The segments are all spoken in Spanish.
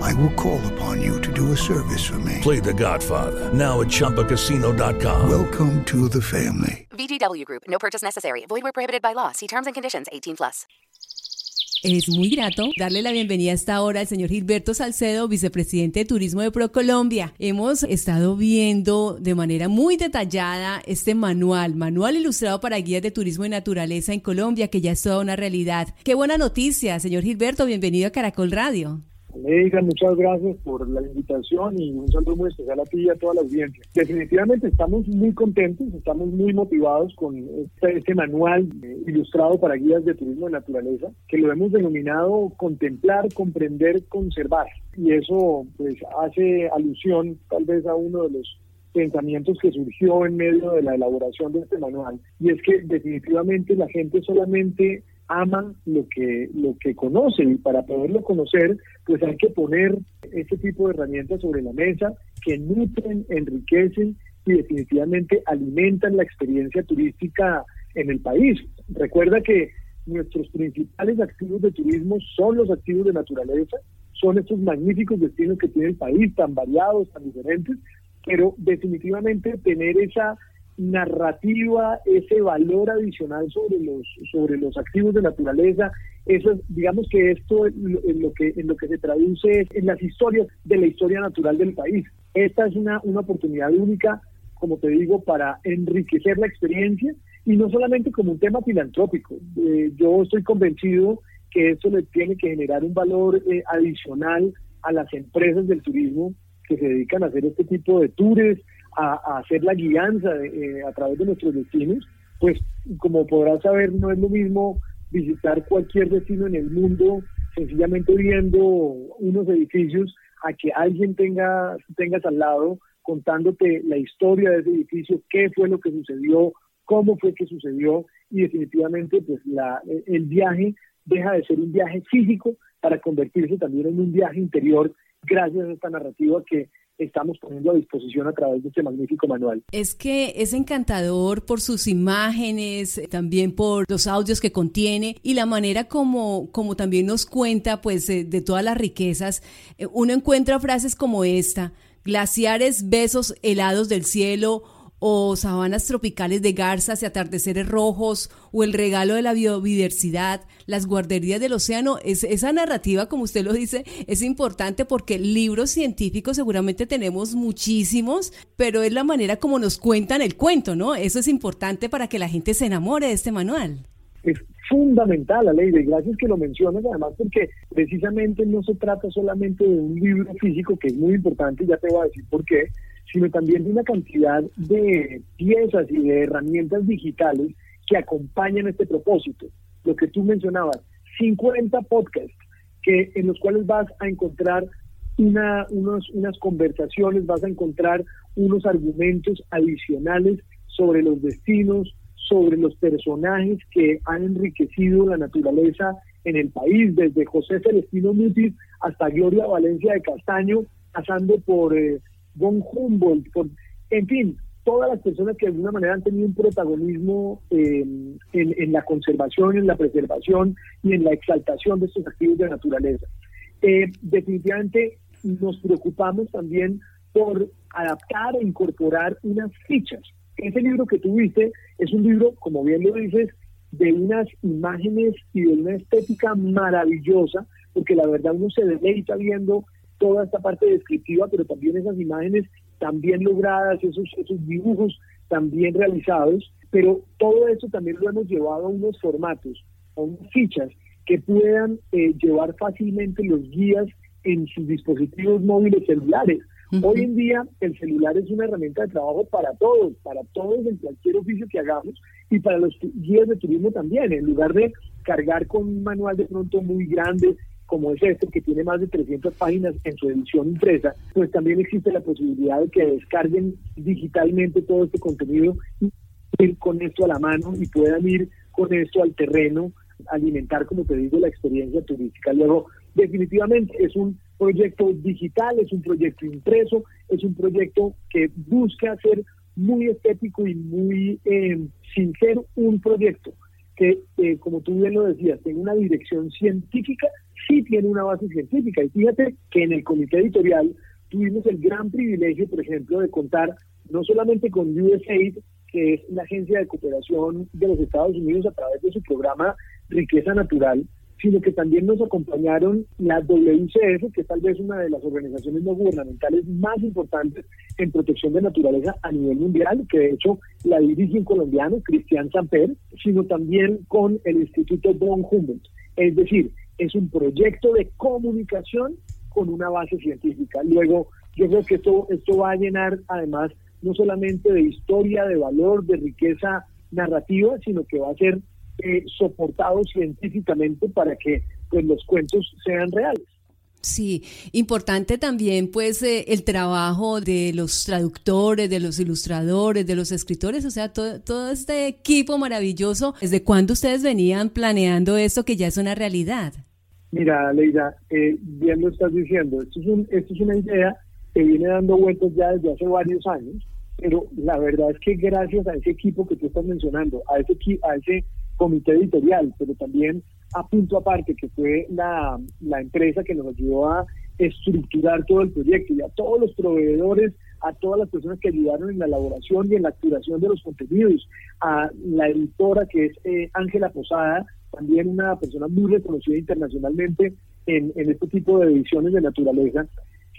I will call upon you to do a service for me. Play The Godfather now at ChumbaCasino.com. Welcome to the family. VGW Group. No purchase necessary. Void where prohibited by law. See terms and conditions. 18 plus. Es muy grato darle la bienvenida a esta hora al señor Gilberto Salcedo, vicepresidente de Turismo de ProColombia. Hemos estado viendo de manera muy detallada este manual, manual ilustrado para guías de turismo y naturaleza en Colombia, que ya es toda una realidad. Qué buena noticia, señor Gilberto, bienvenido a Caracol Radio. Muchas gracias por la invitación y un saludo muy especial a ti y a toda la audiencia. Definitivamente estamos muy contentos, estamos muy motivados con este, este manual eh, ilustrado para guías de turismo de naturaleza, que lo hemos denominado contemplar, comprender, conservar. Y eso pues hace alusión tal vez a uno de los pensamientos que surgió en medio de la elaboración de este manual. Y es que definitivamente la gente solamente ama lo que lo que conoce y para poderlo conocer pues hay que poner este tipo de herramientas sobre la mesa que nutren, enriquecen y definitivamente alimentan la experiencia turística en el país. Recuerda que nuestros principales activos de turismo son los activos de naturaleza, son estos magníficos destinos que tiene el país, tan variados, tan diferentes, pero definitivamente tener esa narrativa, ese valor adicional sobre los sobre los activos de naturaleza, eso digamos que esto en lo que en lo que se traduce es en las historias de la historia natural del país. Esta es una, una oportunidad única, como te digo, para enriquecer la experiencia y no solamente como un tema filantrópico. Eh, yo estoy convencido que esto le tiene que generar un valor eh, adicional a las empresas del turismo que se dedican a hacer este tipo de tours, a, hacer la guianza eh, a través de nuestros destinos, pues como podrás saber, no es lo mismo visitar cualquier destino en el mundo sencillamente viendo unos edificios a que alguien tenga tengas al lado contándote la historia de ese edificio, qué fue lo que sucedió, cómo fue que sucedió y definitivamente pues la, el viaje deja de ser un viaje físico para convertirse también en un viaje interior gracias a esta narrativa que estamos poniendo a disposición a través de este magnífico manual. Es que es encantador por sus imágenes, también por los audios que contiene y la manera como, como también nos cuenta pues de, de todas las riquezas. Eh, uno encuentra frases como esta, glaciares, besos helados del cielo, o sabanas tropicales de garzas y atardeceres rojos, o el regalo de la biodiversidad, las guarderías del océano, es, esa narrativa, como usted lo dice, es importante porque libros científicos seguramente tenemos muchísimos, pero es la manera como nos cuentan el cuento, ¿no? Eso es importante para que la gente se enamore de este manual. Es fundamental la ley, de gracias que lo mencionas, además porque precisamente no se trata solamente de un libro físico, que es muy importante, ya te voy a decir por qué, sino también de una cantidad de piezas y de herramientas digitales que acompañan este propósito. Lo que tú mencionabas, 50 podcasts que, en los cuales vas a encontrar una, unos, unas conversaciones, vas a encontrar unos argumentos adicionales sobre los destinos, sobre los personajes que han enriquecido la naturaleza en el país, desde José Celestino Mutis hasta Gloria Valencia de Castaño, pasando por eh, von Humboldt, en fin, todas las personas que de alguna manera han tenido un protagonismo en, la conservación, en la preservación y en la exaltación de estos activos de naturaleza. Eh, definitivamente nos preocupamos también por adaptar e incorporar unas fichas. Ese libro que tuviste es un libro, como bien lo dices, de unas imágenes y de una estética maravillosa, porque la verdad uno se deleita viendo toda esta parte descriptiva, pero también esas imágenes también logradas, esos, esos dibujos también realizados. pero todo eso también lo hemos llevado a unos formatos, a unas fichas que puedan eh, llevar fácilmente los guías en sus dispositivos móviles celulares. Hoy en día el celular es una herramienta de trabajo para todos, para todos en cualquier oficio que hagamos y para los guías de turismo también. En lugar de cargar con un manual de pronto muy grande como es este, que tiene más de 300 páginas en su edición impresa, pues también existe la posibilidad de que descarguen digitalmente todo este contenido y ir con esto a la mano y puedan ir con esto al terreno, alimentar, como te digo, la experiencia turística. Luego, definitivamente es un proyecto digital, es un proyecto impreso, es un proyecto que busca ser muy estético y muy eh, sincero, un proyecto que, eh, como tú bien lo decías, tiene una dirección científica, sí tiene una base científica. Y fíjate que en el comité editorial tuvimos el gran privilegio, por ejemplo, de contar no solamente con USAID, que es la agencia de cooperación de los Estados Unidos a través de su programa Riqueza Natural, sino que también nos acompañaron la WCF, que es tal vez una de las organizaciones no gubernamentales más importantes en protección de naturaleza a nivel mundial, que de hecho la dirige un colombiano, Cristian Samper, sino también con el Instituto Von Humboldt. Es decir, es un proyecto de comunicación con una base científica. Luego, yo creo que esto, esto va a llenar además no solamente de historia, de valor, de riqueza narrativa, sino que va a ser eh, soportado científicamente para que pues, los cuentos sean reales. Sí, importante también pues eh, el trabajo de los traductores, de los ilustradores, de los escritores, o sea, todo, todo este equipo maravilloso. ¿Desde cuándo ustedes venían planeando esto que ya es una realidad? Mira, Leida, eh, bien lo estás diciendo, esto es, un, esto es una idea que viene dando vueltas ya desde hace varios años, pero la verdad es que gracias a ese equipo que tú estás mencionando, a ese, a ese comité editorial, pero también a punto aparte, que fue la, empresa que nos ayudó a estructurar todo el proyecto y a todos los proveedores, a todas las personas que ayudaron en la elaboración y en la curación de los contenidos, a la editora que es eh, Ángela Posada, también una persona muy reconocida internacionalmente en, en este tipo de ediciones de naturaleza,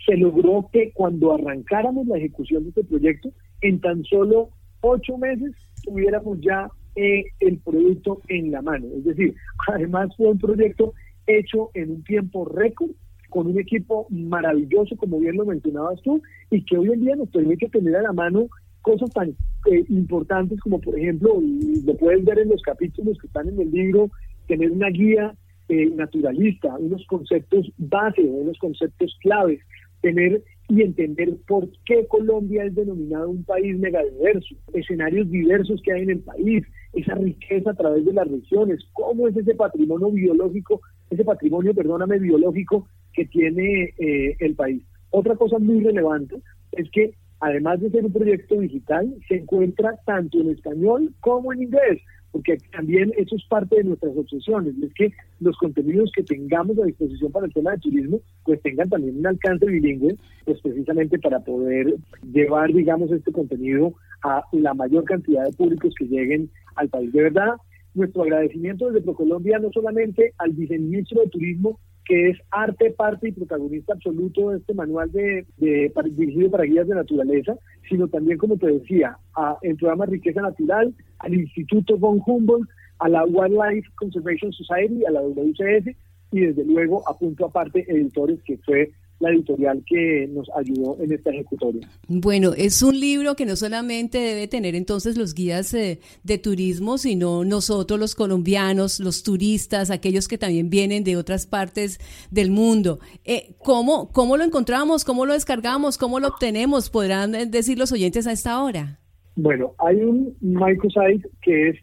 se logró que cuando arrancáramos la ejecución de este proyecto, en tan solo ocho meses tuviéramos ya eh, el producto en la mano. Es decir, además fue un proyecto hecho en un tiempo récord, con un equipo maravilloso, como bien lo mencionabas tú, y que hoy en día nos permite tener a la mano cosas tan eh, importantes como, por ejemplo, y lo puedes ver en los capítulos que están en el libro, tener una guía eh, naturalista, unos conceptos base, unos conceptos claves, tener y entender por qué Colombia es denominado un país megadiverso, escenarios diversos que hay en el país, esa riqueza a través de las regiones, cómo es ese patrimonio biológico, ese patrimonio, perdóname, biológico que tiene eh, el país. Otra cosa muy relevante es que además de ser un proyecto digital, se encuentra tanto en español como en inglés porque también eso es parte de nuestras obsesiones, es que los contenidos que tengamos a disposición para el tema de turismo, pues tengan también un alcance bilingüe, pues precisamente para poder llevar, digamos, este contenido a la mayor cantidad de públicos que lleguen al país. De verdad, nuestro agradecimiento desde ProColombia no solamente al viceministro de Turismo, que es arte, parte y protagonista absoluto de este manual de, dirigido para guías de naturaleza, sino también, como te decía, a, el programa Riqueza Natural, al Instituto von Humboldt, a la Wildlife Conservation Society, a la WCS y desde luego a punto aparte editores que fue la editorial que nos ayudó en esta ejecutoria. Bueno, es un libro que no solamente debe tener entonces los guías eh, de turismo, sino nosotros los colombianos, los turistas, aquellos que también vienen de otras partes del mundo. Eh, ¿cómo, ¿Cómo lo encontramos? ¿Cómo lo descargamos? ¿Cómo lo obtenemos? ¿Podrán eh, decir los oyentes a esta hora? Bueno, hay un microsite que es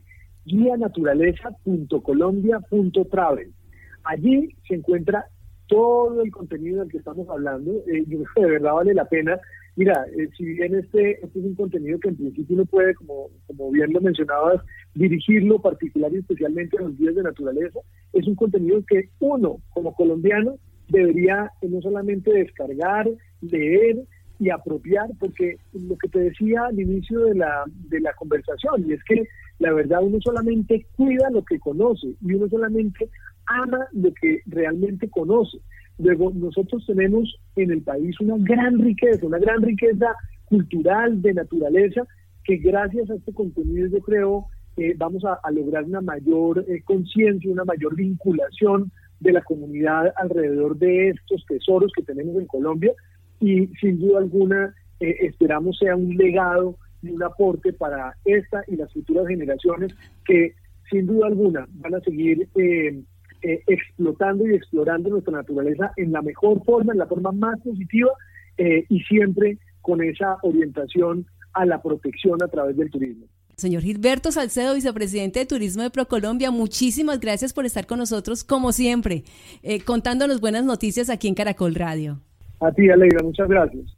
guianaturaleza.colombia.travel. Allí se encuentra todo el contenido del que estamos hablando. Eh, yo creo que de verdad vale la pena. Mira, eh, si bien este, este es un contenido que en principio uno puede, como, como bien lo mencionabas, dirigirlo particular y especialmente a los días de naturaleza, es un contenido que uno, como colombiano, debería eh, no solamente descargar, leer y apropiar, porque lo que te decía al inicio de la, de la conversación, y es que la verdad uno solamente cuida lo que conoce y uno solamente ama lo que realmente conoce. Luego, nosotros tenemos en el país una gran riqueza, una gran riqueza cultural, de naturaleza, que gracias a este contenido yo creo eh, vamos a, lograr una mayor eh, conciencia, una mayor vinculación de la comunidad alrededor de estos tesoros que tenemos en Colombia y sin duda alguna eh, esperamos sea un legado y un aporte para esta y las futuras generaciones que sin duda alguna van a seguir explotando y explorando nuestra naturaleza en la mejor forma, en la forma más positiva y siempre con esa orientación a la protección a través del turismo. Señor Gilberto Salcedo, vicepresidente de Turismo de ProColombia, muchísimas gracias por estar con nosotros, como siempre, eh, contándonos buenas noticias aquí en Caracol Radio. A ti, Alegra, muchas gracias.